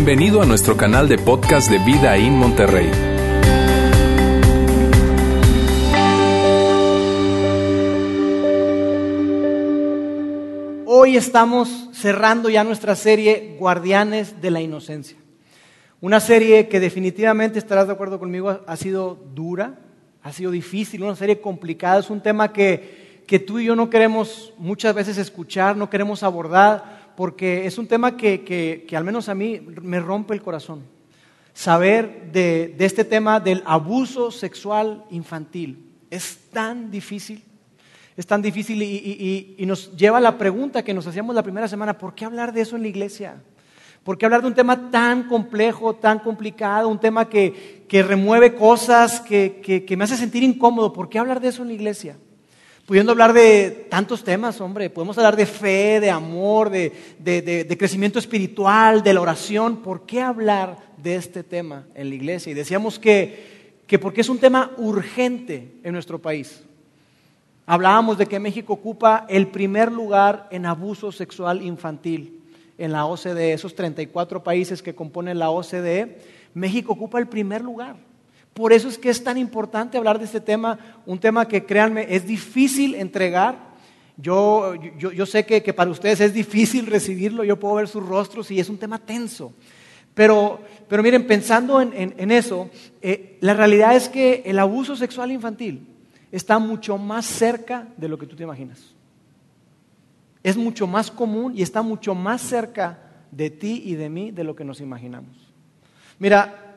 Bienvenido a nuestro canal de podcast de Vida en Monterrey. Hoy estamos cerrando ya nuestra serie Guardianes de la Inocencia. Una serie que definitivamente, estarás de acuerdo conmigo, ha sido dura, ha sido difícil, una serie complicada, es un tema que, que tú y yo no queremos muchas veces escuchar, no queremos abordar, porque es un tema que, que, que al menos a mí me rompe el corazón. Saber de, de este tema del abuso sexual infantil es tan difícil, es tan difícil y, y, y, nos lleva a la pregunta que nos hacíamos la primera semana, ¿por qué hablar de eso en la iglesia? ¿Por qué hablar de un tema tan complejo, tan complicado, un tema que, que remueve cosas, que, que, que, me hace sentir incómodo? ¿Por qué hablar de eso en la iglesia? Pudiendo hablar de tantos temas, hombre, podemos hablar de fe, de amor, de, de, de, de crecimiento espiritual, de la oración. ¿Por qué hablar de este tema en la iglesia? Y decíamos que, que porque es un tema urgente en nuestro país. Hablábamos de que México ocupa el primer lugar en abuso sexual infantil en la OCDE, esos 34 países que componen la OCDE, México ocupa el primer lugar. Por eso es que es tan importante hablar de este tema, un tema que créanme es difícil entregar. Yo, yo, yo sé que, que, para ustedes es difícil recibirlo, yo puedo ver sus rostros y es un tema tenso. Pero, pero miren, pensando en, eso, eh, la realidad es que el abuso sexual infantil está mucho más cerca de lo que tú te imaginas es mucho más común y está mucho más cerca de ti y de mí de lo que nos imaginamos. Mira,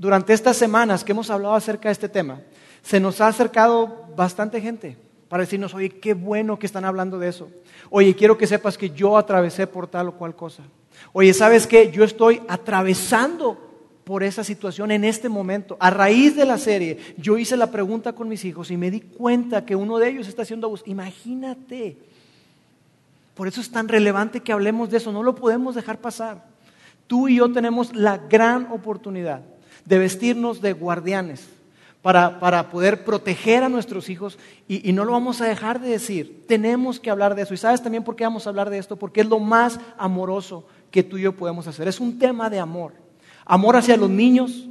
durante estas semanas que hemos hablado acerca de este tema, se nos ha acercado bastante gente para decirnos, oye, qué bueno que están hablando de eso. Oye, quiero que sepas que yo atravesé por tal o cual cosa. Oye, ¿sabes qué? Yo estoy atravesando por esa situación en este momento. A raíz de la serie, yo hice la pregunta con mis hijos y me di cuenta que uno de ellos está haciendo abuso. Imagínate por eso es tan relevante que hablemos de eso, no lo podemos dejar pasar. Tú y yo tenemos la gran oportunidad de vestirnos de guardianes para, para poder proteger a nuestros hijos y, y, no lo vamos a dejar de decir. Tenemos que hablar de eso. ¿Y sabes también por qué vamos a hablar de esto? Porque es lo más amoroso que tú y yo podemos hacer. Es un tema de amor. Amor hacia los niños,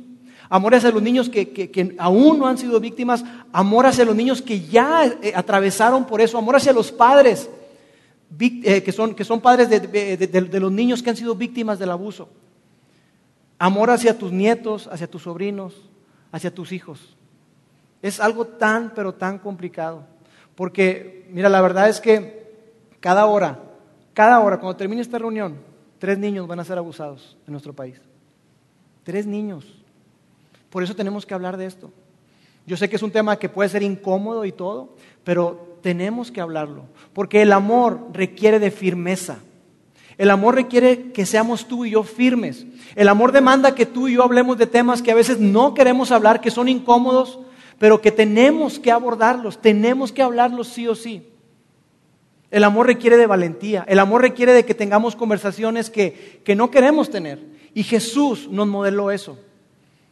amor hacia los niños que, que, que, aún no han sido víctimas, amor hacia los niños que ya eh, atravesaron por eso, amor hacia los padres eh, que, son, que son padres de, de, de, de, los niños que han sido víctimas del abuso. Amor hacia tus nietos, hacia tus sobrinos, hacia tus hijos. Es algo tan, pero tan complicado. Porque, mira, la verdad es que cada hora, cada hora, cuando termine esta reunión, tres niños van a ser abusados en nuestro país. Tres niños. Por eso tenemos que hablar de esto. Yo sé que es un tema que puede ser incómodo y todo, pero tenemos que hablarlo, porque el amor requiere de firmeza. El amor requiere que seamos tú y yo firmes. El amor demanda que tú y yo hablemos de temas que a veces no queremos hablar, que son incómodos, pero que tenemos que abordarlos, tenemos que hablarlos sí o sí. El amor requiere de valentía, el amor requiere de que tengamos conversaciones que, que no queremos tener. Y Jesús nos modeló eso.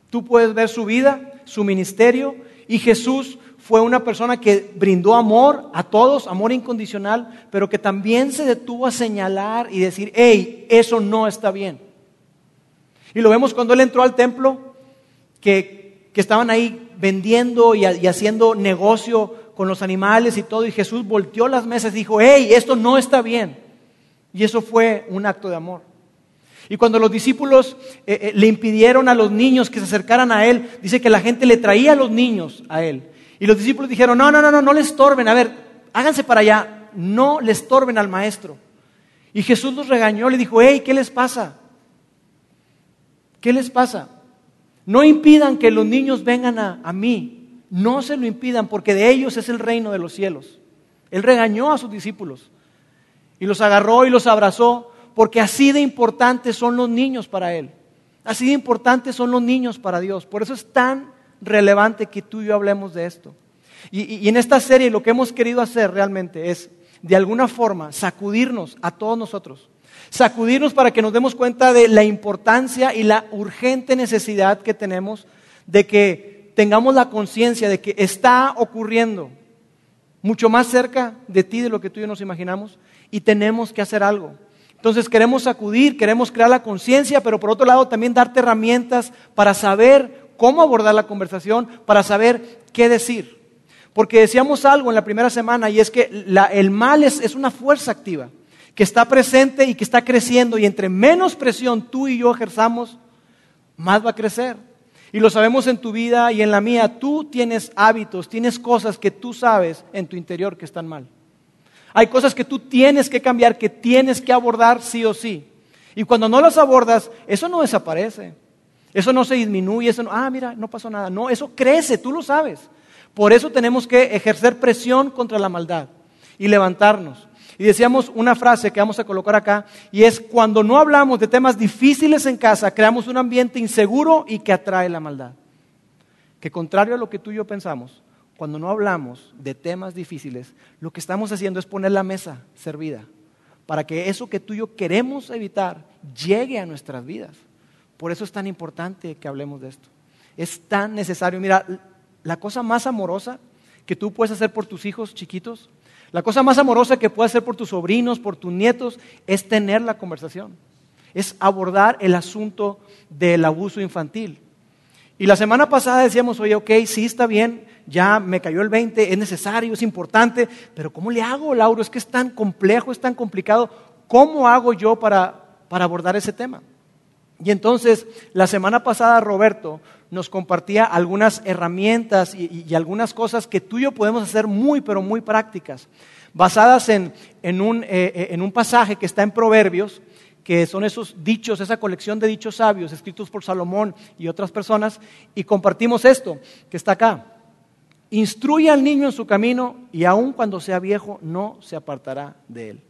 Tú puedes ver su vida, su ministerio, y Jesús fue una persona que brindó amor a todos, amor incondicional, pero que también se detuvo a señalar y decir, hey, eso no está bien. Y lo vemos cuando él entró al templo, que, estaban ahí vendiendo y, y, haciendo negocio con los animales y todo, y Jesús volteó las mesas y dijo, hey, esto no está bien. Y eso fue un acto de amor. Y cuando los discípulos eh, eh, le impidieron a los niños que se acercaran a él, dice que la gente le traía a los niños a él. Y los discípulos dijeron, no, no, no, no, no le estorben, a ver, háganse para allá, no le estorben al maestro. Y Jesús los regañó, le dijo, hey, ¿qué les pasa? ¿Qué les pasa? No impidan que los niños vengan a, a mí, no se lo impidan, porque de ellos es el reino de los cielos. Él regañó a sus discípulos y los agarró y los abrazó, porque así de importantes son los niños para Él. Así de importantes son los niños para Dios. Por eso es tan relevante que tú y yo hablemos de esto. Y, en esta serie lo que hemos querido hacer realmente es, de alguna forma, sacudirnos a todos nosotros. Sacudirnos para que nos demos cuenta de la importancia y la urgente necesidad que tenemos de que tengamos la conciencia de que está ocurriendo mucho más cerca de ti de lo que tú y yo nos imaginamos y tenemos que hacer algo. Entonces queremos sacudir, queremos crear la conciencia, pero por otro lado también darte herramientas para saber cómo abordar la conversación, para saber qué decir. Porque decíamos algo en la primera semana y es que el mal es una fuerza activa que está presente y que está creciendo y entre menos presión tú y yo ejerzamos, más va a crecer. Y lo sabemos en tu vida y en la mía, tú tienes hábitos, tienes cosas que tú sabes en tu interior que están mal. Hay cosas que tú tienes que cambiar, que tienes que abordar sí o sí. Y cuando no las abordas, eso no desaparece. Eso no se disminuye, eso no, ah, mira, no pasó nada. No, eso crece, tú lo sabes. Por eso tenemos que ejercer presión contra la maldad y levantarnos. Y decíamos una frase que vamos a colocar acá, y es cuando no hablamos de temas difíciles en casa, creamos un ambiente inseguro y que atrae la maldad. Que contrario a lo que tú y yo pensamos, cuando no hablamos de temas difíciles, lo que estamos haciendo es poner la mesa servida para que eso que tú y yo queremos evitar llegue a nuestras vidas. Por eso es tan importante que hablemos de esto. Es tan necesario. Mira, la cosa más amorosa que tú puedes hacer por tus hijos chiquitos la cosa más amorosa que puedes hacer por tus sobrinos, por tus nietos, es tener la conversación, es abordar el asunto del abuso infantil. Y la semana pasada decíamos, oye, ok, sí está bien, ya me cayó el 20, es necesario, es importante, pero ¿cómo le hago, Lauro? Es que es tan complejo, es tan complicado. ¿Cómo hago yo para, abordar ese tema? Y entonces, la semana pasada Roberto nos compartía algunas herramientas y, algunas cosas que tú y yo podemos hacer muy, pero muy prácticas, basadas en, un, eh, eh, en un pasaje que está en Proverbios, que son esos dichos, esa colección de dichos sabios escritos por Salomón y otras personas, y compartimos esto que está acá. Instruye al niño en su camino y aun cuando sea viejo no se apartará de él.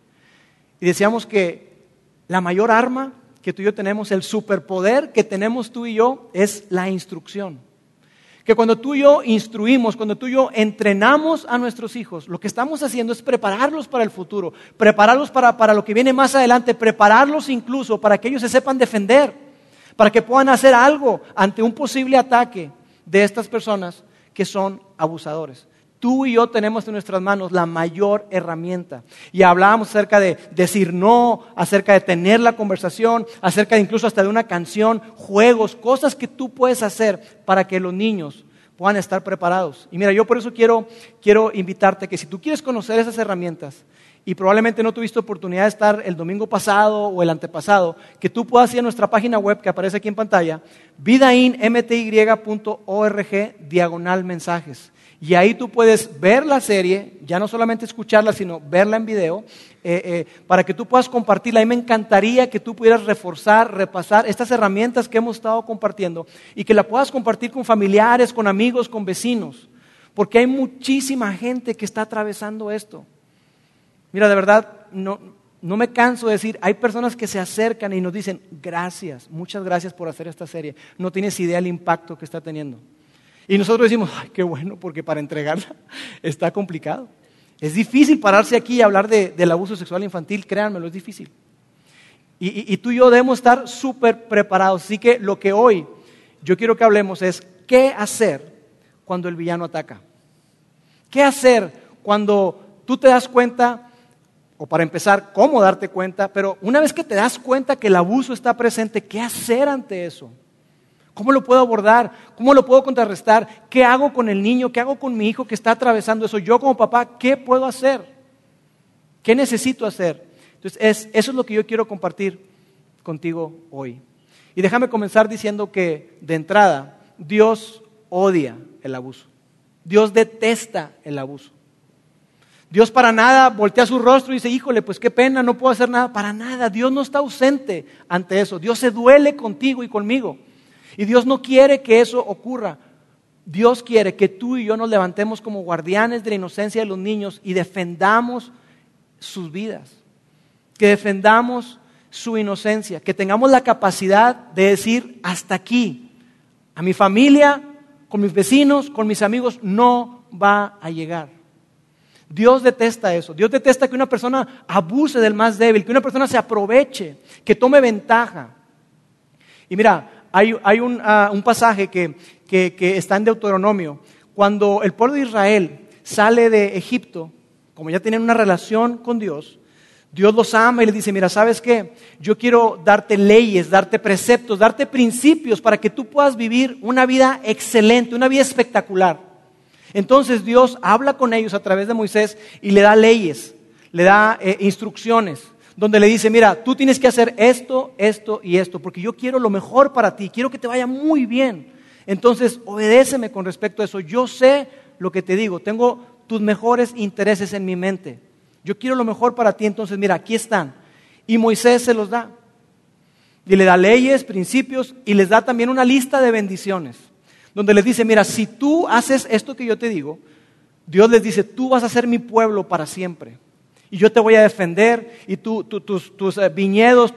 Y decíamos que la mayor arma que tú y yo tenemos, el superpoder que tenemos tú y yo es la instrucción. Que cuando tú y yo instruimos, cuando tú y yo entrenamos a nuestros hijos, lo que estamos haciendo es prepararlos para el futuro, prepararlos para, para lo que viene más adelante, prepararlos incluso para que ellos se sepan defender, para que puedan hacer algo ante un posible ataque de estas personas que son abusadores. Tú y yo tenemos en nuestras manos la mayor herramienta. Y hablábamos acerca de decir no, acerca de tener la conversación, acerca de incluso hasta de una canción, juegos, cosas que tú puedes hacer para que los niños puedan estar preparados. Y mira, yo por eso quiero, quiero invitarte que si tú quieres conocer esas herramientas, y probablemente no tuviste oportunidad de estar el domingo pasado o el antepasado, que tú puedas ir a nuestra página web que aparece aquí en pantalla, vidainmty.org diagonal mensajes. Y ahí tú puedes ver la serie, ya no solamente escucharla, sino verla en video, eh, eh, para que tú puedas compartirla. A mí me encantaría que tú pudieras reforzar, repasar estas herramientas que hemos estado compartiendo y que la puedas compartir con familiares, con amigos, con vecinos, porque hay muchísima gente que está atravesando esto. Mira, de verdad, no, no me canso de decir, hay personas que se acercan y nos dicen, gracias, muchas gracias por hacer esta serie. No tienes idea del impacto que está teniendo. Y nosotros decimos, ay, qué bueno, porque para entregarla está complicado. Es difícil pararse aquí y hablar del abuso sexual infantil, créanmelo, es difícil. Y, y tú y yo debemos estar súper preparados. Así que lo que hoy yo quiero que hablemos es qué hacer cuando el villano ataca. ¿Qué hacer cuando tú te das cuenta, o para empezar, cómo darte cuenta, pero una vez que te das cuenta que el abuso está presente, ¿qué hacer ante eso? ¿Cómo lo puedo abordar? ¿Cómo lo puedo contrarrestar? ¿Qué hago con el niño? ¿Qué hago con mi hijo que está atravesando eso? Yo como papá, ¿qué puedo hacer? ¿Qué necesito hacer? Entonces, eso es lo que yo quiero compartir contigo hoy. Y déjame comenzar diciendo que, de entrada, Dios odia el abuso. Dios detesta el abuso. Dios para nada voltea su rostro y dice, híjole, pues qué pena, no puedo hacer nada. Para nada, Dios no está ausente ante eso. Dios se duele contigo y conmigo. Y Dios no quiere que eso ocurra. Dios quiere que tú y yo nos levantemos como guardianes de la inocencia de los niños y defendamos sus vidas. Que defendamos su inocencia. Que tengamos la capacidad de decir hasta aquí. A mi familia, con mis vecinos, con mis amigos, no va a llegar. Dios detesta eso. Dios detesta que una persona abuse del más débil, que una persona se aproveche, que tome ventaja. Y mira, hay, ah, un, pasaje que, está en Deuteronomio. Cuando el pueblo de Israel sale de Egipto, como ya tienen una relación con Dios, Dios los ama y les dice, mira, ¿sabes qué? Yo quiero darte leyes, darte preceptos, darte principios para que tú puedas vivir una vida excelente, una vida espectacular. Entonces Dios habla con ellos a través de Moisés y le da leyes, le da eh, instrucciones, donde le dice, mira, tú tienes que hacer esto, esto y esto, porque yo quiero lo mejor para ti, quiero que te vaya muy bien. Entonces, obedéceme con respecto a eso. Yo sé lo que te digo, tengo tus mejores intereses en mi mente. Yo quiero lo mejor para ti, entonces mira, aquí están. Y Moisés se los da. Y le da leyes, principios y les da también una lista de bendiciones. Donde les dice, mira, si tú haces esto que yo te digo, Dios les dice, tú vas a ser mi pueblo para siempre. Y yo te voy a defender y tus, eh, viñedos,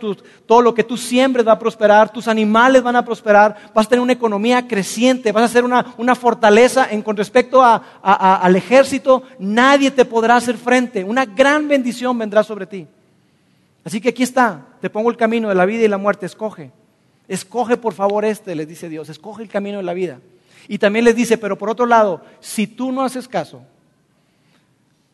todo lo que tú siembres va a prosperar, tus animales van a prosperar, vas a tener una economía creciente, vas a ser una, fortaleza en, con respecto al ejército, nadie te podrá hacer frente, una gran bendición vendrá sobre ti. Así que aquí está, te pongo el camino de la vida y la muerte, escoge. Escoge por favor este, les dice Dios, escoge el camino de la vida. Y también les dice, pero por otro lado, si tú no haces caso,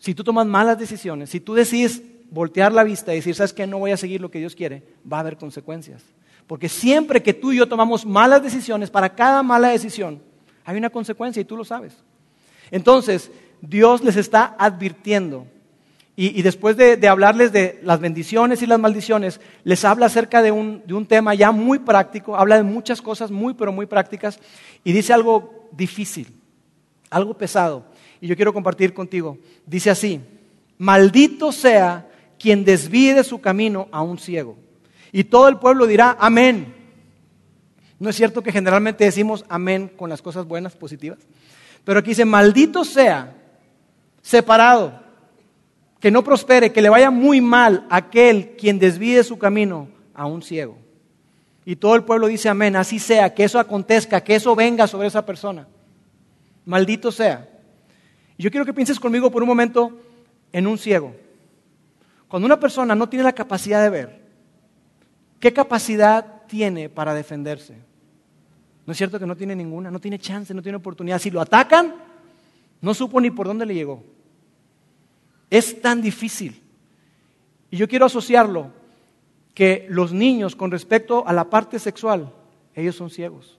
si tú tomas malas decisiones, si tú decides voltear la vista y decir, ¿sabes qué? No voy a seguir lo que Dios quiere, va a haber consecuencias. Porque siempre que tú y yo tomamos malas decisiones, para cada mala decisión hay una consecuencia y tú lo sabes. Entonces, Dios les está advirtiendo. Y, después de, hablarles de las bendiciones y las maldiciones, les habla acerca de un, de un tema ya muy práctico, habla de muchas cosas muy, pero muy prácticas, y dice algo difícil, algo pesado. Y yo quiero compartir contigo. Dice así, maldito sea quien desvíe de su camino a un ciego. Y todo el pueblo dirá, amén. ¿No es cierto que generalmente decimos amén con las cosas buenas, positivas? Pero aquí dice, maldito sea, separado, que no prospere, que le vaya muy mal aquel quien desvíe de su camino a un ciego. Y todo el pueblo dice amén, así sea, que eso acontezca, que eso venga sobre esa persona. Maldito sea. Y yo quiero que pienses conmigo por un momento en un ciego. Cuando una persona no tiene la capacidad de ver, ¿qué capacidad tiene para defenderse? ¿No es cierto que no tiene ninguna? No tiene chance, no tiene oportunidad. Si lo atacan, no supo ni por dónde le llegó. Es tan difícil. Y yo quiero asociarlo que los niños con respecto a la parte sexual, ellos son ciegos.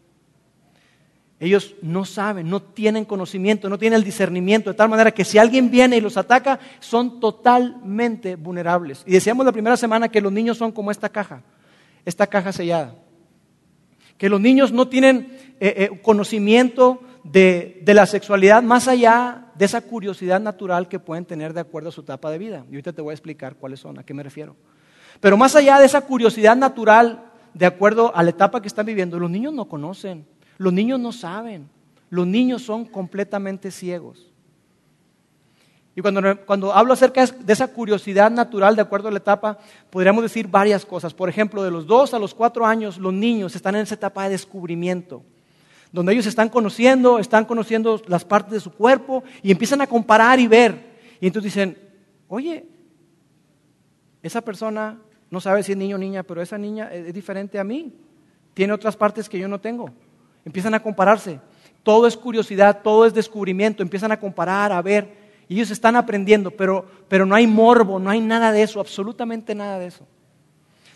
Ellos no saben, no tienen conocimiento, no tienen el discernimiento, de tal manera que si alguien viene y los ataca, son totalmente vulnerables. Y decíamos la primera semana que los niños son como esta caja, esta caja sellada. Que los niños no tienen eh, eh, conocimiento de, de, la sexualidad más allá de esa curiosidad natural que pueden tener de acuerdo a su etapa de vida. Y ahorita te voy a explicar cuáles son, a qué me refiero. Pero más allá de esa curiosidad natural de acuerdo a la etapa que están viviendo, los niños no conocen. Los niños no saben, los niños son completamente ciegos. Y cuando, hablo acerca de esa curiosidad natural de acuerdo a la etapa, podríamos decir varias cosas. Por ejemplo, de los dos a los cuatro años, los niños están en esa etapa de descubrimiento, donde ellos están conociendo, están conociendo las partes de su cuerpo y empiezan a comparar y ver. Y entonces dicen, oye, esa persona no sabe si es niño o niña, pero esa niña es diferente a mí, tiene otras partes que yo no tengo. Empiezan a compararse. Todo es curiosidad, todo es descubrimiento. Empiezan a comparar, a ver. Y ellos están aprendiendo, pero, pero no hay morbo, no hay nada de eso, absolutamente nada de eso.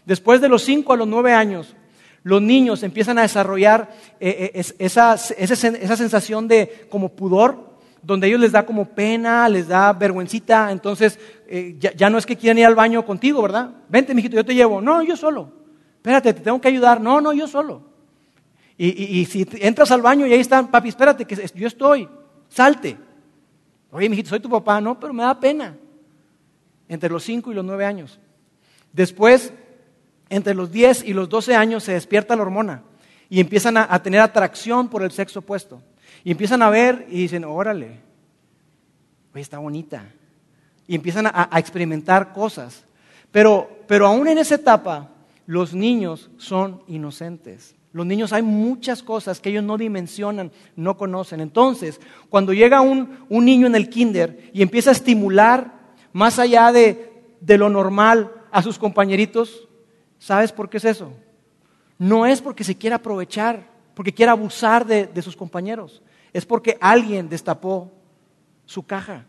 Después de los 5 a los 9 años, los niños empiezan a desarrollar eh, eh, esa, esa, sensación de como pudor, donde ellos les da como pena, les da vergüencita, entonces eh, ya, ya, no es que quieran ir al baño contigo, ¿verdad? Vente, mijito, yo te llevo. No, yo solo. Espérate, te tengo que ayudar. No, no, yo solo. Y, si entras al baño y ahí están, papi, espérate, que yo estoy, salte. Oye, mijito, soy tu papá, no, pero me da pena. Entre los 5 y los 9 años. Después, entre los 10 y los 12 años se despierta la hormona y empiezan a, tener atracción por el sexo opuesto. Y empiezan a ver y dicen, órale, oye, está bonita. Y empiezan a, a experimentar cosas. Pero, pero aún en esa etapa, los niños son inocentes. Los niños hay muchas cosas que ellos no dimensionan, no conocen. Entonces, cuando llega un, niño en el kinder y empieza a estimular más allá de, lo normal a sus compañeritos, ¿sabes por qué es eso? No es porque se quiera aprovechar, porque quiera abusar de, de sus compañeros. Es porque alguien destapó su caja.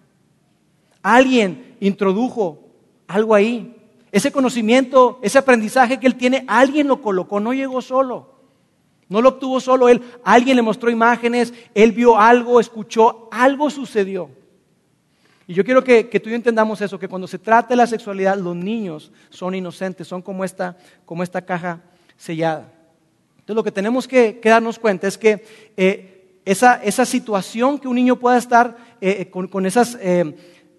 Alguien introdujo algo ahí Ese conocimiento, ese aprendizaje que él tiene, alguien lo colocó, no llegó solo. No lo obtuvo solo él, alguien le mostró imágenes, él vio algo, escuchó, algo sucedió. Y yo quiero que, tú y yo entendamos eso, que cuando se trata de la sexualidad, los niños son inocentes, son como esta, como esta caja sellada. Entonces lo que tenemos que, darnos cuenta es que eh, esa, esa, situación que un niño pueda estar eh, eh, con, con esas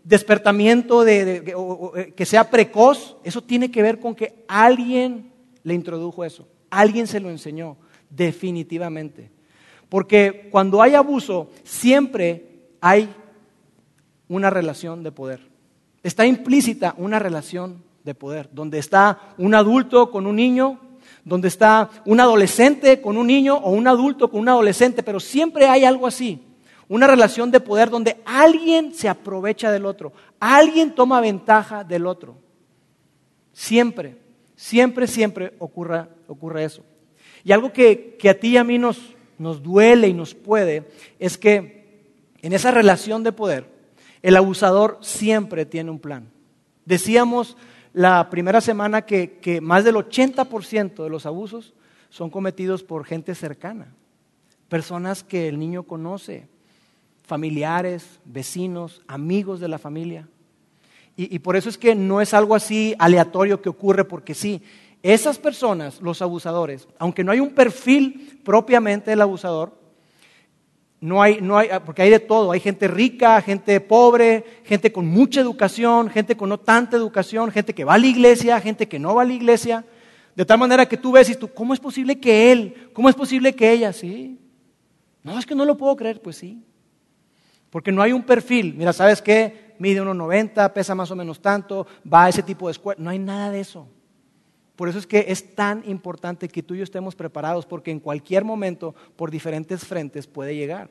despertamiento de, que sea precoz, eso tiene que ver con que alguien le introdujo eso, alguien se lo enseñó, definitivamente. Porque cuando hay abuso, siempre hay una relación de poder. Está implícita una relación de poder, donde está un adulto con un niño, donde está un adolescente con un niño o un adulto con un adolescente, pero siempre hay algo así. Una relación de poder donde alguien se aprovecha del otro, alguien toma ventaja del otro. Siempre, siempre, siempre ocurre, ocurre eso. Y algo que, a ti y a mí nos, nos duele y nos puede es que en esa relación de poder, el abusador siempre tiene un plan. Decíamos la primera semana que, que más del 80% de los abusos son cometidos por gente cercana, personas que el niño conoce, familiares, vecinos, amigos de la familia. Y, por eso es que no es algo así aleatorio que ocurre porque sí. Esas personas, los abusadores, aunque no hay un perfil propiamente del abusador, no hay, no hay, porque hay de todo, hay gente rica, gente pobre, gente con mucha educación, gente con no tanta educación, gente que va a la iglesia, gente que no va a la iglesia, de tal manera que tú ves y tú, ¿cómo es posible que él? ¿Cómo es posible que ella? Sí. No, es que no lo puedo creer, pues sí. Porque no hay un perfil. Mira, ¿sabes qué? Mide unos 90, pesa más o menos tanto, va a ese tipo de escuela. No hay nada de eso. Por eso es que es tan importante que tú y yo estemos preparados, porque en cualquier momento, por diferentes frentes, puede llegar.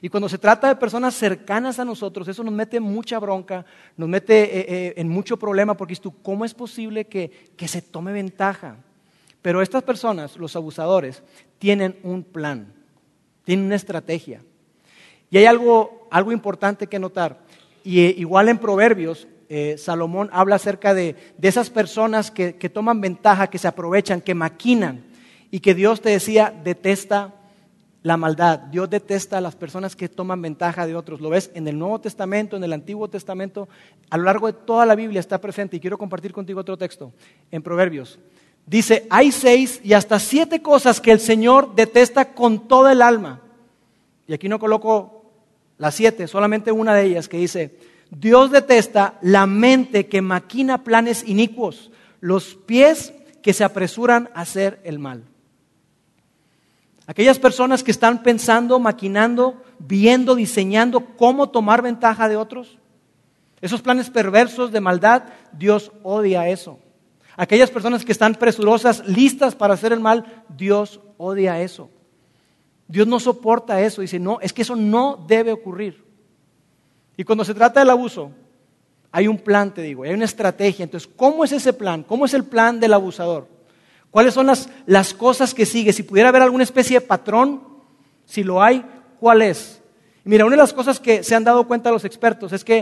Y cuando se trata de personas cercanas a nosotros, eso nos mete mucha bronca, nos mete eh, eh, en mucho problema, porque tú, ¿cómo es posible que, que se tome ventaja? Pero estas personas, los abusadores, tienen un plan, tienen una estrategia. Y hay algo, algo importante que notar. Y eh, igual en Proverbios, eh, Salomón habla acerca de, de esas personas que, que, toman ventaja, que se aprovechan, que maquinan. Y que Dios te decía, detesta la maldad. Dios detesta a las personas que toman ventaja de otros. Lo ves en el Nuevo Testamento, en el Antiguo Testamento. A lo largo de toda la Biblia está presente. Y quiero compartir contigo otro texto. En Proverbios. Dice, hay seis y hasta siete cosas que el Señor detesta con toda el alma. Y aquí no coloco las siete, solamente una de ellas que dice, Dios detesta la mente que maquina planes inicuos, los pies que se apresuran a hacer el mal. Aquellas personas que están pensando, maquinando, viendo, diseñando cómo tomar ventaja de otros, esos planes perversos de maldad, Dios odia eso. Aquellas personas que están presurosas, listas para hacer el mal, Dios odia eso. Dios no soporta eso. Dice, no, es que eso no debe ocurrir. Y cuando se trata del abuso, hay un plan, te digo, hay una estrategia. Entonces, ¿cómo es ese plan? ¿Cómo es el plan del abusador? ¿Cuáles son las, las cosas que sigue? Si pudiera haber alguna especie de patrón, si lo hay, ¿cuál es? mira, una de las cosas que se han dado cuenta los expertos es que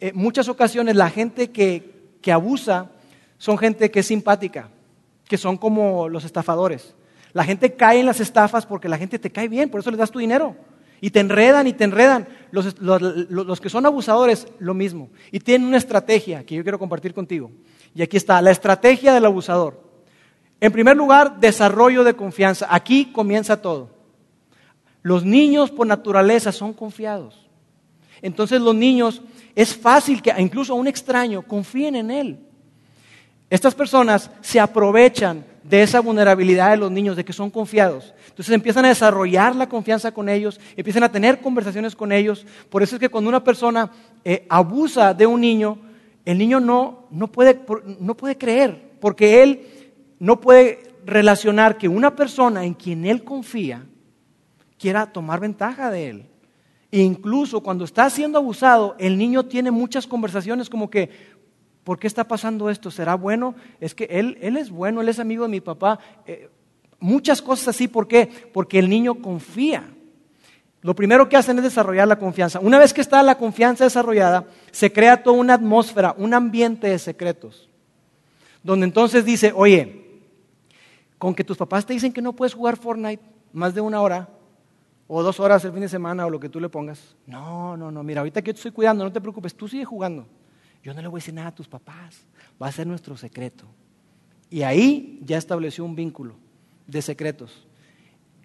en eh, muchas ocasiones la gente que, que abusa son gente que es simpática, que son como los estafadores. La gente cae en las estafas porque la gente te cae bien, por eso le das tu dinero. Y te enredan y te enredan. Los, que son abusadores, lo mismo. Y tienen una estrategia que yo quiero compartir contigo. Y aquí está, la estrategia del abusador. En primer lugar, desarrollo de confianza. Aquí comienza todo. Los niños por naturaleza son confiados. Entonces los niños, es fácil que incluso a un extraño confíen en él. Estas personas se aprovechan de esa vulnerabilidad de los niños, de que son confiados. Entonces empiezan a desarrollar la confianza con ellos, empiezan a tener conversaciones con ellos. Por eso es que cuando una persona eh, abusa de un niño, el niño no, no, puede, no puede creer, porque él no puede relacionar que una persona en quien él confía quiera tomar ventaja de él. E incluso cuando está siendo abusado, el niño tiene muchas conversaciones como que, ¿por qué está pasando esto? ¿Será bueno? Es que él, él es bueno, él es amigo de mi papá. Eh, muchas cosas así, ¿por qué? Porque el niño confía. Lo primero que hacen es desarrollar la confianza. Una vez que está la confianza desarrollada, se crea toda una atmósfera, un ambiente de secretos. donde entonces dice, oye, con que tus papás te dicen que no puedes jugar Fortnite más de una hora, o dos horas el fin de semana, o lo que tú le pongas. No, no, no, mira, ahorita que yo te estoy cuidando, no te preocupes, tú sigue jugando. Yo no le voy a decir nada a tus papás, va a ser nuestro secreto. Y ahí ya estableció un vínculo de secretos.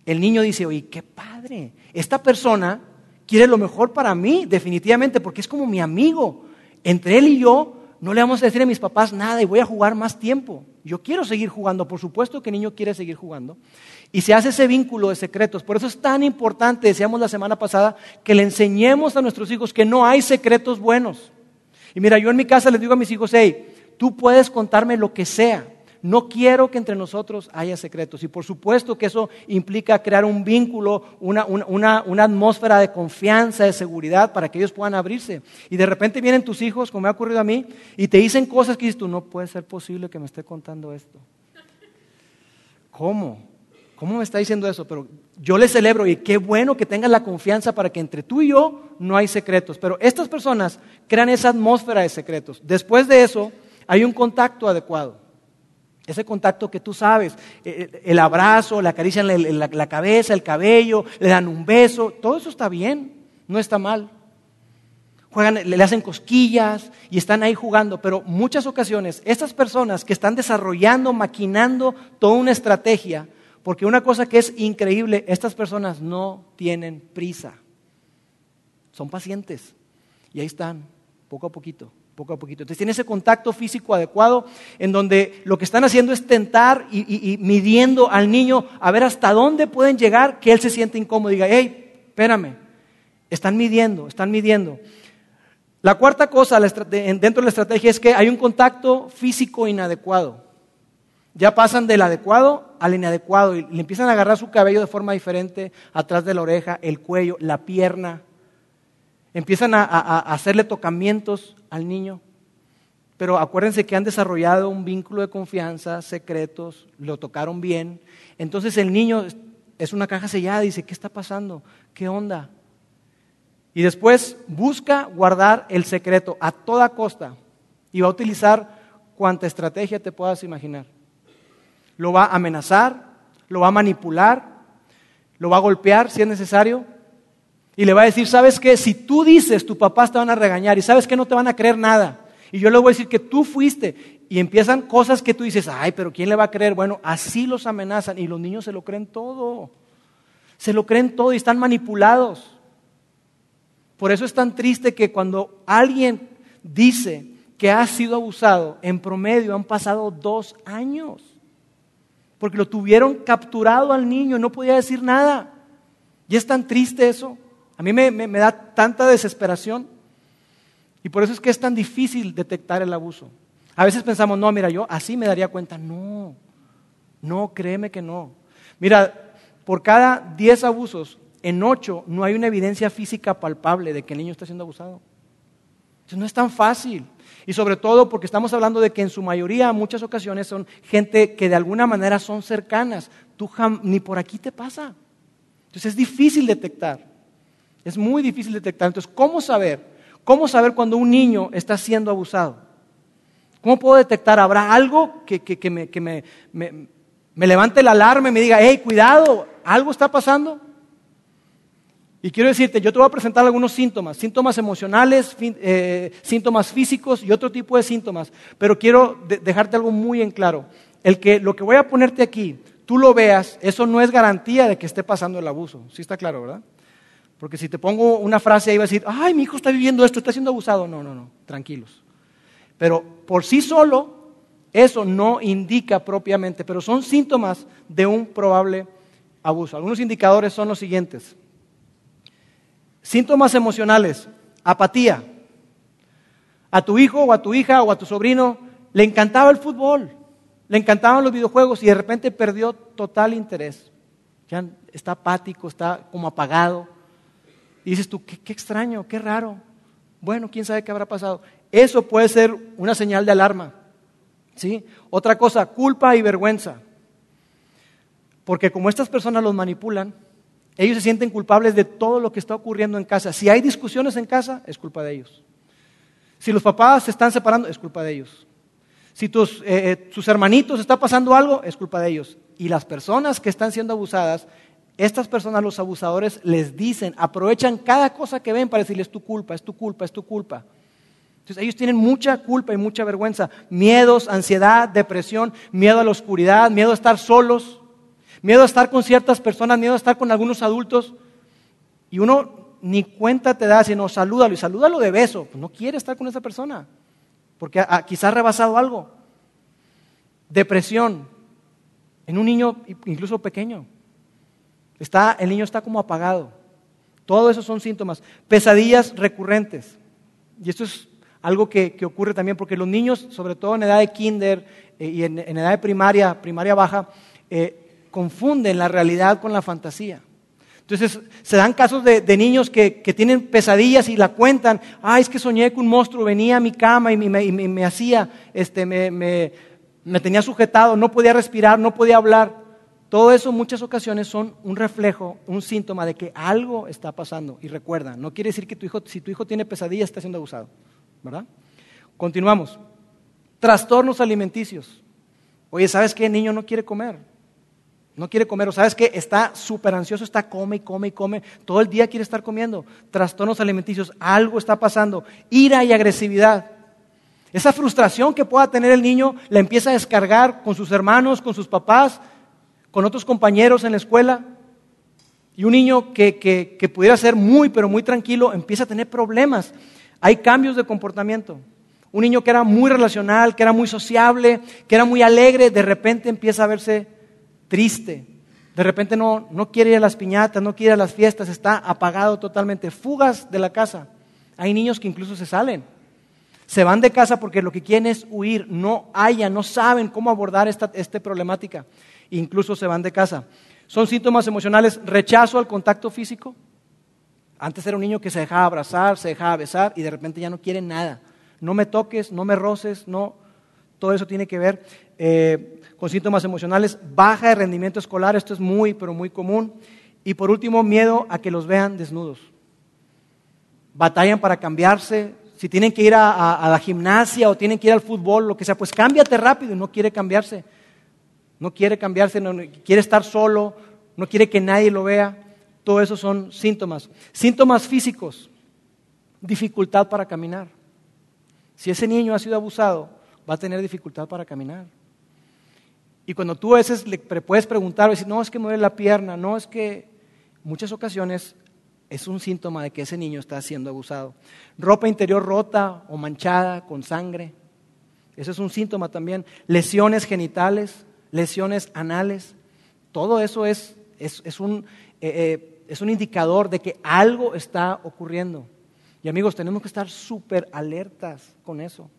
El niño dice, oye, qué padre, esta persona quiere lo mejor para mí, definitivamente, porque es como mi amigo. Entre él y yo no le vamos a decir a mis papás nada y voy a jugar más tiempo. Yo quiero seguir jugando, por supuesto que el niño quiere seguir jugando. Y se hace ese vínculo de secretos. Por eso es tan importante, decíamos la semana pasada, que le enseñemos a nuestros hijos que no hay secretos buenos. Y mira, yo en mi casa les digo a mis hijos, hey, tú puedes contarme lo que sea. No quiero que entre nosotros haya secretos. Y por supuesto que eso implica crear un vínculo, una, atmósfera de confianza, de seguridad para que ellos puedan abrirse. Y de repente vienen tus hijos, como me ha ocurrido a mí, y te dicen cosas que dices tú, no puede ser posible que me esté contando esto. ¿Cómo? ¿Cómo me está diciendo eso? Pero yo le celebro y qué bueno que tengas la confianza para que entre tú y yo no hay secretos. Pero estas personas crean esa atmósfera de secretos. Después de eso, hay un contacto adecuado. Ese contacto que tú sabes, eh, eh, el abrazo, la caricia en la, cabeza, el cabello, le dan un beso, todo eso está bien, no está mal. Juegan, le hacen cosquillas y están ahí jugando, pero muchas ocasiones estas personas que están desarrollando, maquinando toda una estrategia, porque una cosa que es increíble, estas personas no tienen prisa, son pacientes y ahí están, poco a poquito poco a poquito. Entonces tiene ese contacto físico adecuado en donde lo que están haciendo es tentar y, midiendo al niño a ver hasta dónde pueden llegar que él se siente incómodo. Diga, hey, espérame, están midiendo, están midiendo. La cuarta cosa dentro de la estrategia es que hay un contacto físico inadecuado. Ya pasan del adecuado al inadecuado y le empiezan a agarrar su cabello de forma diferente, atrás de la oreja, el cuello, la pierna. Empiezan a, hacerle tocamientos al niño. Pero acuérdense que han desarrollado un vínculo de confianza, secretos, lo tocaron bien. Entonces el niño es una caja sellada, dice, ¿qué está pasando? ¿Qué onda? Y después busca guardar el secreto a toda costa y va a utilizar cuanta estrategia te puedas imaginar. Lo va a amenazar, lo va a manipular, lo va a golpear si es necesario, y le va a decir, ¿sabes qué? Si tú dices, tu papás te van a regañar y sabes que no te van a creer nada. Y yo le voy a decir que tú fuiste. Y empiezan cosas que tú dices, ay, pero ¿quién le va a creer? Bueno, así los amenazan y los niños se lo creen todo. Se lo creen todo y están manipulados. Por eso es tan triste que cuando alguien dice que ha sido abusado, en promedio han pasado dos años. Porque lo tuvieron capturado al niño no podía decir nada. Y es tan triste eso. A mí me, da tanta desesperación. Y por eso es que es tan difícil detectar el abuso. A veces pensamos, no, mira, yo así me daría cuenta. No, no, créeme que no. Mira, por cada 10 abusos, en 8 no hay una evidencia física palpable de que el niño está siendo abusado. Entonces no es tan fácil. Y sobre todo porque estamos hablando de que en su mayoría, muchas ocasiones, son gente que de alguna manera son cercanas. Tú ni por aquí te pasa. Entonces es difícil detectar. Es muy difícil detectar. Entonces, ¿cómo saber? ¿Cómo saber cuando un niño está siendo abusado? ¿Cómo puedo detectar? ¿Habrá algo que, me, levante la alarma y me diga, hey, cuidado, algo está pasando? Y quiero decirte, yo te voy a presentar algunos síntomas, síntomas emocionales, eh, síntomas físicos y otro tipo de síntomas. Pero quiero dejarte algo muy en claro. El que lo que voy a ponerte aquí, tú lo veas, eso no es garantía de que esté pasando el abuso. Sí está claro, ¿verdad? Porque si te pongo una frase ahí va a decir, ay, mi hijo está viviendo esto, está siendo abusado. No, no, no, tranquilos. Pero por sí solo, eso no indica propiamente, pero son síntomas de un probable abuso. Algunos indicadores son los siguientes. Síntomas emocionales, apatía. A tu hijo o a tu hija o a tu sobrino le encantaba el fútbol, le encantaban los videojuegos y de repente perdió total interés. Ya está apático, está como apagado y dices tú, qué, extraño, qué raro. Bueno, quién sabe qué habrá pasado. Eso puede ser una señal de alarma. ¿sí? Otra cosa, culpa y vergüenza. Porque como estas personas los manipulan, ellos se sienten culpables de todo lo que está ocurriendo en casa. Si hay discusiones en casa, es culpa de ellos. Si los papás se están separando, es culpa de ellos. Si tus, eh, eh, sus hermanitos está pasando algo, es culpa de ellos. Y las personas que están siendo abusadas, estas personas, los abusadores, les dicen, aprovechan cada cosa que ven para decirles tu culpa, es tu culpa, es tu culpa. Entonces ellos tienen mucha culpa y mucha vergüenza, miedos, ansiedad, depresión, miedo a la oscuridad, miedo a estar solos, miedo a estar con ciertas personas, miedo a estar con algunos adultos. Y uno ni cuenta te da, sino salúdalo y salúdalo de beso. Pues no quiere estar con esa persona, porque quizás ha rebasado algo. Depresión en un niño incluso pequeño. Está, el niño está como apagado. Todo eso son síntomas. Pesadillas recurrentes. Y esto es algo que, ocurre también porque los niños, sobre todo en edad de kinder eh, y en, edad de primaria, primaria baja, eh, confunden la realidad con la fantasía. Entonces se dan casos de, niños que, tienen pesadillas y la cuentan, ah, es que soñé que un monstruo venía a mi cama y me, hacía, este, me, tenía sujetado, no podía respirar, no podía hablar. Todo eso en muchas ocasiones son un reflejo, un síntoma de que algo está pasando. Y recuerda, no quiere decir que tu hijo, si tu hijo tiene pesadillas, está siendo abusado. ¿verdad? Continuamos. Trastornos alimenticios. Oye, ¿sabes qué? El niño no quiere comer. No quiere comer, o sabes qué? está súper ansioso, está come y come y come, todo el día quiere estar comiendo. Trastornos alimenticios, algo está pasando. Ira y agresividad. Esa frustración que pueda tener el niño la empieza a descargar con sus hermanos, con sus papás, con otros compañeros en la escuela. Y un niño que, que pudiera ser muy, pero muy tranquilo, empieza a tener problemas. Hay cambios de comportamiento. Un niño que era muy relacional, que era muy sociable, que era muy alegre, de repente empieza a verse triste. De repente no, no quiere ir a las piñatas, no quiere ir a las fiestas, está apagado totalmente. Fugas de la casa. Hay niños que incluso se salen. Se van de casa porque lo que quieren es huir, no hayan, no saben cómo abordar esta, esta problemática. Incluso se van de casa. Son síntomas emocionales, rechazo al contacto físico, antes era un niño que se dejaba abrazar, se dejaba besar y de repente ya no quiere nada. No me toques, no me roces, no. Todo eso tiene que ver eh, con síntomas emocionales, baja de rendimiento escolar, esto es muy, pero muy común. Y por último, miedo a que los vean desnudos. Batallan para cambiarse. Si tienen que ir a, la gimnasia o tienen que ir al fútbol, lo que sea, pues cámbiate rápido y no quiere cambiarse. No quiere cambiarse, no, quiere estar solo, no quiere que nadie lo vea. Todo eso son síntomas. Síntomas físicos, dificultad para caminar. Si ese niño ha sido abusado, va a tener dificultad para caminar. Y cuando tú a veces le puedes preguntar, decir, no, es que mueve la pierna, no, es que muchas ocasiones es un síntoma de que ese niño está siendo abusado. Ropa interior rota o manchada con sangre, eso es un síntoma también. Lesiones genitales, lesiones anales, todo eso es, es un, eh, eh, es un indicador de que algo está ocurriendo. Y amigos, tenemos que estar súper alertas con eso.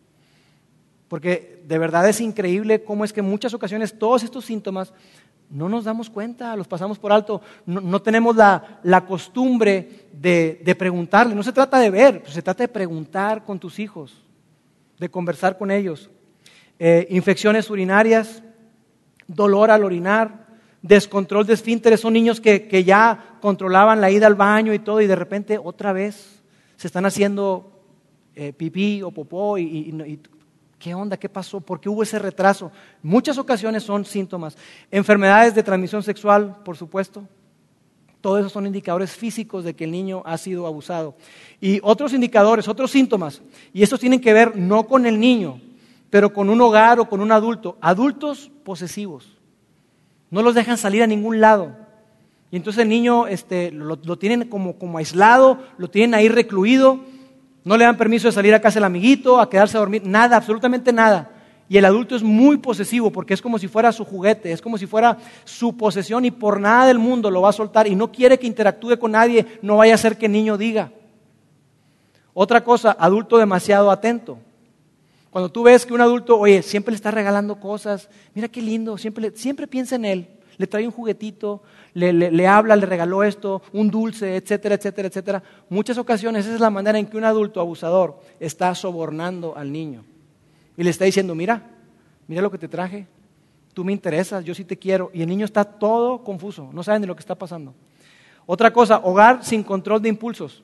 Porque de verdad es increíble cómo es que en muchas ocasiones todos estos síntomas no nos damos cuenta, los pasamos por alto, no, tenemos la, costumbre de, preguntarle. No se trata de ver, se trata de preguntar con tus hijos, de conversar con ellos. Eh, infecciones urinarias, dolor al orinar, descontrol de esfínteres, son niños que, ya controlaban la ida al baño y todo, y de repente otra vez se están haciendo eh, pipí o popó, y, ¿qué onda? ¿Qué pasó? ¿Por qué hubo ese retraso? Muchas ocasiones son síntomas. Enfermedades de transmisión sexual, por supuesto. Todos esos son indicadores físicos de que el niño ha sido abusado. Y otros indicadores, otros síntomas, y estos tienen que ver no con el niño, pero con un hogar o con un adulto. Adultos posesivos. No los dejan salir a ningún lado. Y entonces el niño este, lo, tienen como, como aislado, lo tienen ahí recluido, no le dan permiso de salir a casa del amiguito, a quedarse a dormir, nada, absolutamente nada. Y el adulto es muy posesivo porque es como si fuera su juguete, es como si fuera su posesión y por nada del mundo lo va a soltar y no quiere que interactúe con nadie, no vaya a ser que el niño diga. Otra cosa, adulto demasiado atento. Cuando tú ves que un adulto, oye, siempre le está regalando cosas, mira qué lindo, siempre, siempre piensa en él, le trae un juguetito, le, le, habla, le regaló esto, un dulce, etcétera, etcétera, etcétera. Muchas ocasiones esa es la manera en que un adulto abusador está sobornando al niño y le está diciendo, mira, mira lo que te traje, tú me interesas, yo sí te quiero, y el niño está todo confuso, no sabe ni lo que está pasando. Otra cosa, hogar sin control de impulsos.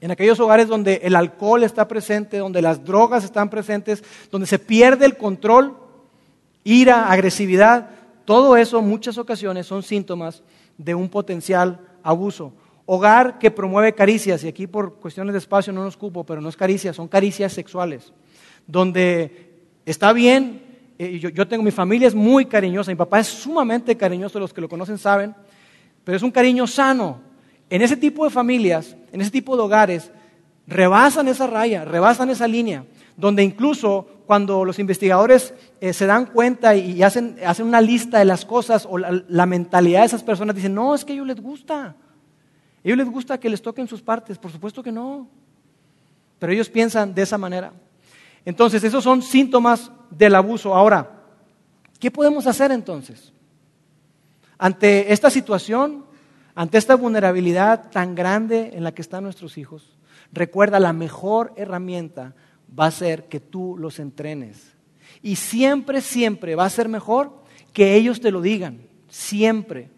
en aquellos hogares donde el alcohol está presente, donde las drogas están presentes, donde se pierde el control, ira, agresividad, todo eso muchas ocasiones son síntomas de un potencial abuso. Hogar que promueve caricias, y aquí por cuestiones de espacio no nos cupo, pero no es caricias, son caricias sexuales, donde está bien, eh, yo, yo, tengo, mi familia es muy cariñosa, mi papá es sumamente cariñoso, los que lo conocen saben, pero es un cariño sano. En ese tipo de familias, en ese tipo de hogares, rebasan esa raya, rebasan esa línea, donde incluso cuando los investigadores eh, se dan cuenta y, hacen, hacen, una lista de las cosas o la, la, mentalidad de esas personas, dicen, no, es que a ellos les gusta. A ellos les gusta que les toquen sus partes, por supuesto que no. Pero ellos piensan de esa manera. Entonces, esos son síntomas del abuso. Ahora, ¿qué podemos hacer entonces? Ante esta situación, ante esta vulnerabilidad tan grande en la que están nuestros hijos, recuerda, la mejor herramienta va a ser que tú los entrenes. Y siempre, siempre va a ser mejor que ellos te lo digan. Siempre.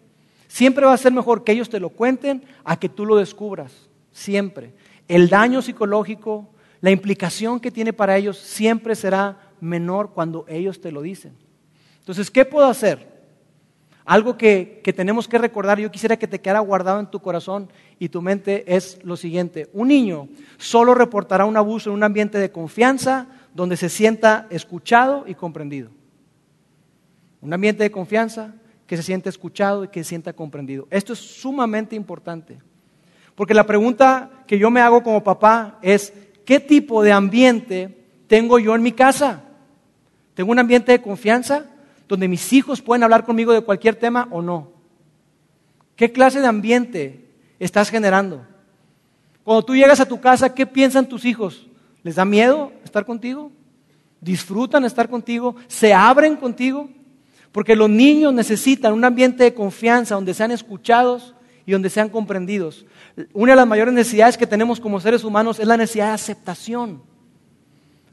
Siempre va a ser mejor que ellos te lo cuenten a que tú lo descubras. Siempre. El daño psicológico, la implicación que tiene para ellos siempre será menor cuando ellos te lo dicen. Entonces, ¿qué puedo hacer? Algo que, tenemos que recordar, yo quisiera que te quedara guardado en tu corazón y tu mente, es lo siguiente. Un niño solo reportará un abuso en un ambiente de confianza donde se sienta escuchado y comprendido. Un ambiente de confianza que se sienta escuchado y que se sienta comprendido. Esto es sumamente importante. Porque la pregunta que yo me hago como papá es, ¿qué tipo de ambiente tengo yo en mi casa? ¿Tengo un ambiente de confianza? Donde mis hijos pueden hablar conmigo de cualquier tema o no? ¿Qué clase de ambiente estás generando? Cuando tú llegas a tu casa, ¿qué piensan tus hijos? ¿Les da miedo estar contigo? ¿Disfrutan estar contigo? ¿Se abren contigo? Porque los niños necesitan un ambiente de confianza donde sean escuchados y donde sean comprendidos. Una de las mayores necesidades que tenemos como seres humanos es la necesidad de aceptación.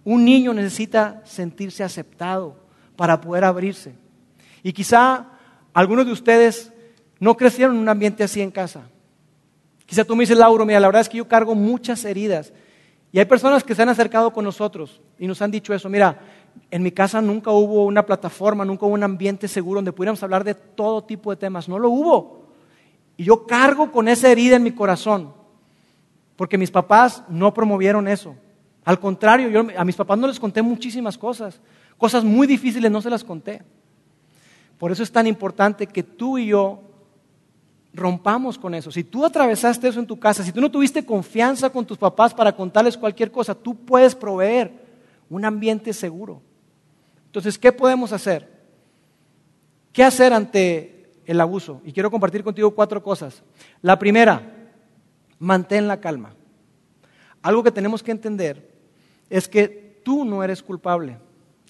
Un niño necesita sentirse aceptado para poder abrirse. Y quizá algunos de ustedes no crecieron en un ambiente así en casa. Quizá tú me dices, Lauro, mira, la verdad es que yo cargo muchas heridas. Y hay personas que se han acercado con nosotros y nos han dicho eso. Mira, en mi casa nunca hubo una plataforma, nunca hubo un ambiente seguro donde pudiéramos hablar de todo tipo de temas. No lo hubo. Y yo cargo con esa herida en mi corazón. Porque mis papás no promovieron eso. Al contrario, yo a mis papás no les conté muchísimas cosas. Cosas muy difíciles no se las conté. Por eso es tan importante que tú y yo rompamos con eso. Si tú atravesaste eso en tu casa, si tú no tuviste confianza con tus papás para contarles cualquier cosa, tú puedes proveer un ambiente seguro. Entonces, ¿qué podemos hacer? ¿Qué hacer ante el abuso? Y quiero compartir contigo cuatro cosas. La primera, mantén la calma. Algo que tenemos que entender es que tú no eres culpable.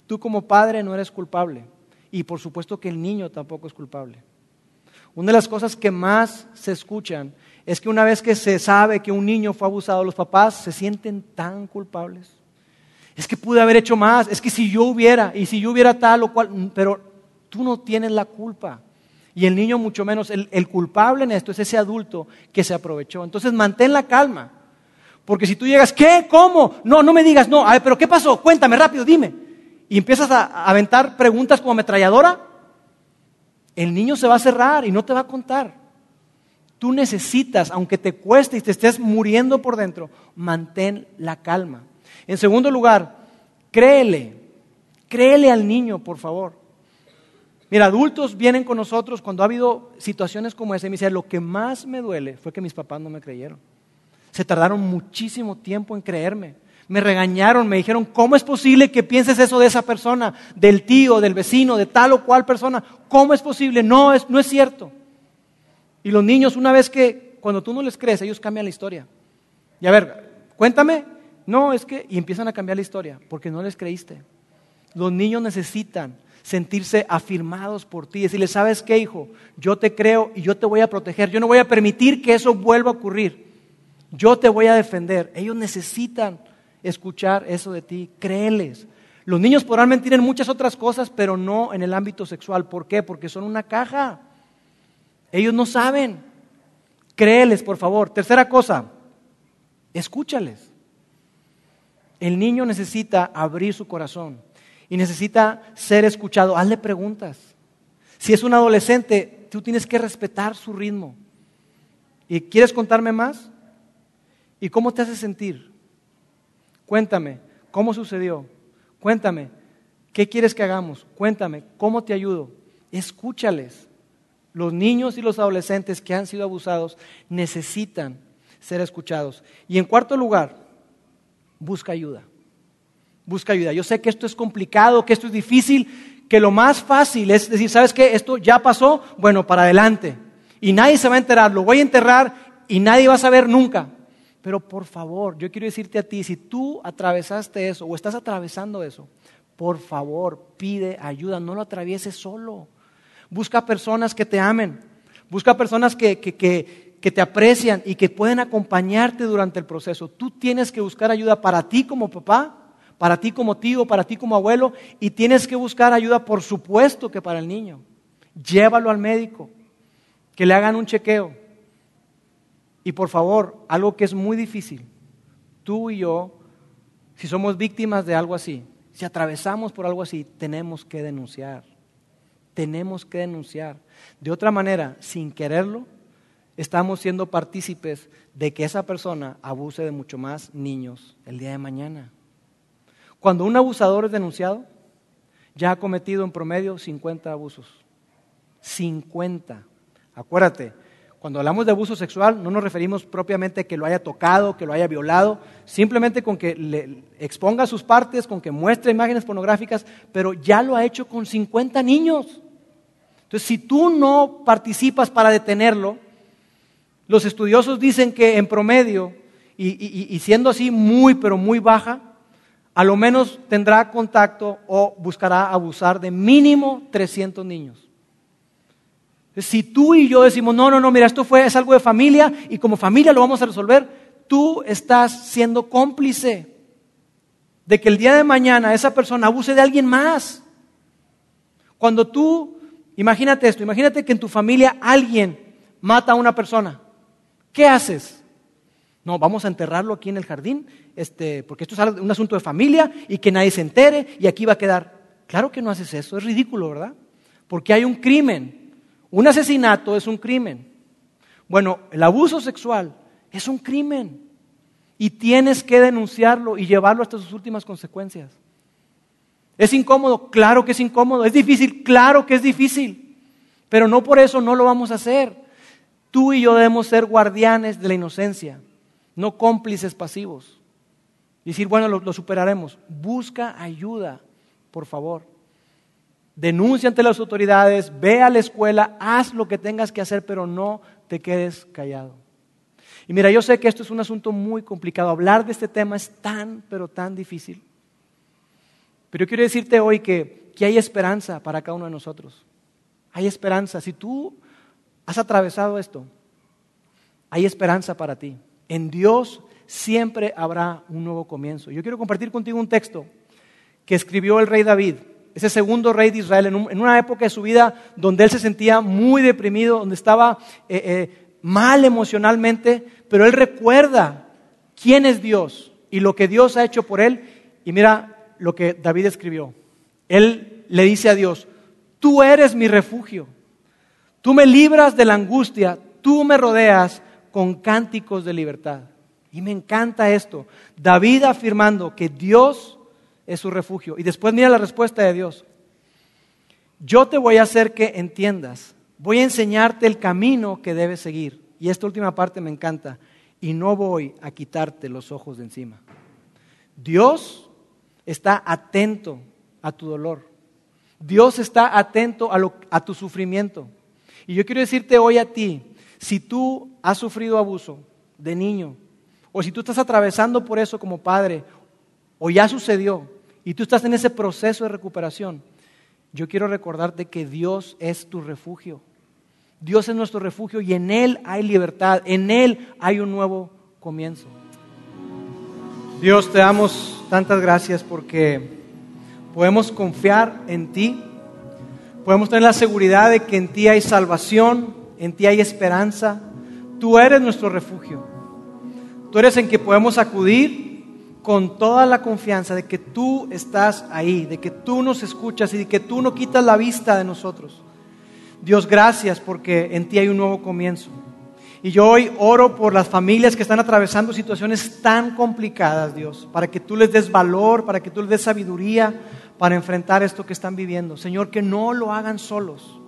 Tú como padre no eres culpable. Y por supuesto que el niño tampoco es culpable. Una de las cosas que más se escuchan es que una vez que se sabe que un niño fue abusado, los papás se sienten tan culpables. Es que pude haber hecho más, es que si yo hubiera, y si yo hubiera tal o cual, pero tú no tienes la culpa. Y el niño mucho menos, el, culpable en esto es ese adulto que se aprovechó. Entonces mantén la calma. Porque si tú llegas, ¿qué? ¿Cómo? No, no me digas, no, a ver, pero ¿qué pasó? Cuéntame rápido, dime y empiezas a aventar preguntas como ametralladora, el niño se va a cerrar y no te va a contar. Tú necesitas, aunque te cueste y te estés muriendo por dentro, mantén la calma. En segundo lugar, créele, créele al niño, por favor. Mira, adultos vienen con nosotros cuando ha habido situaciones como esa y me dicen, lo que más me duele fue que mis papás no me creyeron. Se tardaron muchísimo tiempo en creerme me regañaron, me dijeron, ¿cómo es posible que pienses eso de esa persona, del tío, del vecino, de tal o cual persona? ¿Cómo es posible? No, es, no es cierto. Y los niños, una vez que, cuando tú no les crees, ellos cambian la historia. Y a ver, cuéntame, no, es que, y empiezan a cambiar la historia, porque no les creíste. Los niños necesitan sentirse afirmados por ti, decirle, ¿sabes qué, hijo? Yo te creo y yo te voy a proteger, yo no voy a permitir que eso vuelva a ocurrir. Yo te voy a defender. Ellos necesitan escuchar eso de ti, créeles. Los niños podrán mentir en muchas otras cosas, pero no en el ámbito sexual. ¿Por qué? Porque son una caja. Ellos no saben. Créeles, por favor. Tercera cosa, Escúchales. El niño necesita abrir su corazón y necesita ser escuchado. Hazle preguntas. Si es un adolescente, tú tienes que respetar su ritmo. ¿Y quieres contarme más? ¿Y cómo te hace sentir? Cuéntame, ¿cómo sucedió? Cuéntame, ¿qué quieres que hagamos? Cuéntame, ¿cómo te ayudo? Escúchales. Los niños y los adolescentes que han sido abusados necesitan ser escuchados. Y en cuarto lugar, busca ayuda. Busca ayuda. Yo sé que esto es complicado, que esto es difícil, que lo más fácil es decir, ¿sabes qué? Esto ya pasó, bueno, para adelante. Y nadie se va a enterar, lo voy a enterrar y nadie va a saber nunca. Pero por favor, yo quiero decirte a ti, si tú atravesaste eso o estás atravesando eso, por favor, pide ayuda, no lo atravieses solo. Busca personas que te amen, busca personas que, que, que, que te aprecian y que pueden acompañarte durante el proceso. Tú tienes que buscar ayuda para ti como papá, para ti como tío, para ti como abuelo, y tienes que buscar ayuda, por supuesto, que para el niño. Llévalo al médico, que le hagan un chequeo. Y por favor, algo que es muy difícil, tú y yo, si somos víctimas de algo así, si atravesamos por algo así, tenemos que denunciar. Tenemos que denunciar. De otra manera, sin quererlo, estamos siendo partícipes de que esa persona abuse de mucho más niños el día de mañana. Cuando un abusador es denunciado, ya ha cometido en promedio 50 abusos. 50. Acuérdate, cuando hablamos de abuso sexual no nos referimos propiamente a que lo haya tocado, que lo haya violado, simplemente con que le exponga sus partes, con que muestre imágenes pornográficas, pero ya lo ha hecho con 50 niños. Entonces, si tú no participas para detenerlo, los estudiosos dicen que en promedio, y, y siendo así muy, pero muy baja, a lo menos tendrá contacto o buscará abusar de mínimo 300 niños. Si tú y yo decimos, no, no, no, mira, esto fue, es algo de familia y como familia lo vamos a resolver, tú estás siendo cómplice de que el día de mañana esa persona abuse de alguien más. Cuando tú, imagínate esto, imagínate que en tu familia alguien mata a una persona, ¿qué haces? No, vamos a enterrarlo aquí en el jardín, este, porque esto es un asunto de familia y que nadie se entere y aquí va a quedar. Claro que no haces eso, es ridículo, ¿verdad? Porque hay un crimen un asesinato es un crimen. Bueno, el abuso sexual es un crimen. Y tienes que denunciarlo y llevarlo hasta sus últimas consecuencias. ¿Es incómodo? Claro que es incómodo. ¿Es difícil? Claro que es difícil. Pero no por eso no lo vamos a hacer. Tú y yo debemos ser guardianes de la inocencia, no cómplices pasivos. Decir, bueno, lo, lo superaremos. Busca ayuda, por favor denuncia ante las autoridades, ve a la escuela, haz lo que tengas que hacer, pero no te quedes callado. Y mira, yo sé que esto es un asunto muy complicado. Hablar de este tema es tan, pero tan difícil. Pero yo quiero decirte hoy que, que hay esperanza para cada uno de nosotros. Hay esperanza. Si tú has atravesado esto, hay esperanza para ti. En Dios siempre habrá un nuevo comienzo. Yo quiero compartir contigo un texto que escribió el rey David ese segundo rey de Israel, en, una época de su vida donde él se sentía muy deprimido, donde estaba eh, eh, mal emocionalmente, pero él recuerda quién es Dios y lo que Dios ha hecho por él. Y mira lo que David escribió. Él le dice a Dios, tú eres mi refugio, tú me libras de la angustia, tú me rodeas con cánticos de libertad. Y me encanta esto. David afirmando que Dios es su refugio. Y después mira la respuesta de Dios. Yo te voy a hacer que entiendas, voy a enseñarte el camino que debes seguir. Y esta última parte me encanta. Y no voy a quitarte los ojos de encima. Dios está atento a tu dolor. Dios está atento a, a tu sufrimiento. Y yo quiero decirte hoy a ti, si tú has sufrido abuso de niño, o si tú estás atravesando por eso como padre, o ya sucedió, y tú estás en ese proceso de recuperación, yo quiero recordarte que Dios es tu refugio. Dios es nuestro refugio y en Él hay libertad, en Él hay un nuevo comienzo. Dios, te damos tantas gracias porque podemos confiar en ti, podemos tener la seguridad de que en ti hay salvación, en ti hay esperanza, tú eres nuestro refugio. Tú eres en que podemos acudir con toda la confianza de que tú estás ahí, de que tú nos escuchas y de que tú no quitas la vista de nosotros. Dios, gracias porque en ti hay un nuevo comienzo. Y yo hoy oro por las familias que están atravesando situaciones tan complicadas, Dios, para que tú les des valor, para que tú les des sabiduría para enfrentar esto que están viviendo. Señor, que no lo hagan solos,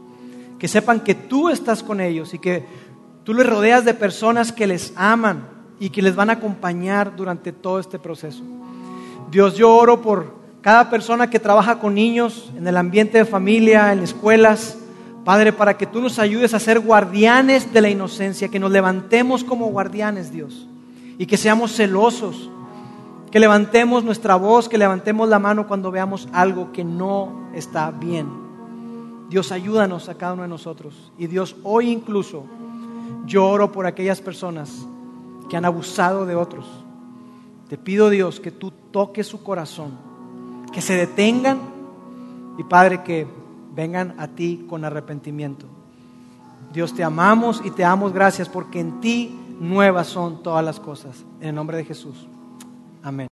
que sepan que tú estás con ellos y que tú les rodeas de personas que les aman y que les van a acompañar durante todo este proceso. Dios, yo oro por cada persona que trabaja con niños en el ambiente de familia, en escuelas, Padre, para que tú nos ayudes a ser guardianes de la inocencia, que nos levantemos como guardianes, Dios, y que seamos celosos, que levantemos nuestra voz, que levantemos la mano cuando veamos algo que no está bien. Dios, ayúdanos a cada uno de nosotros. Y Dios, hoy incluso yo oro por aquellas personas que han abusado de otros. Te pido, Dios, que tú toques su corazón, que se detengan y, Padre, que vengan a ti con arrepentimiento. Dios te amamos y te damos gracias porque en ti nuevas son todas las cosas. En el nombre de Jesús. Amén.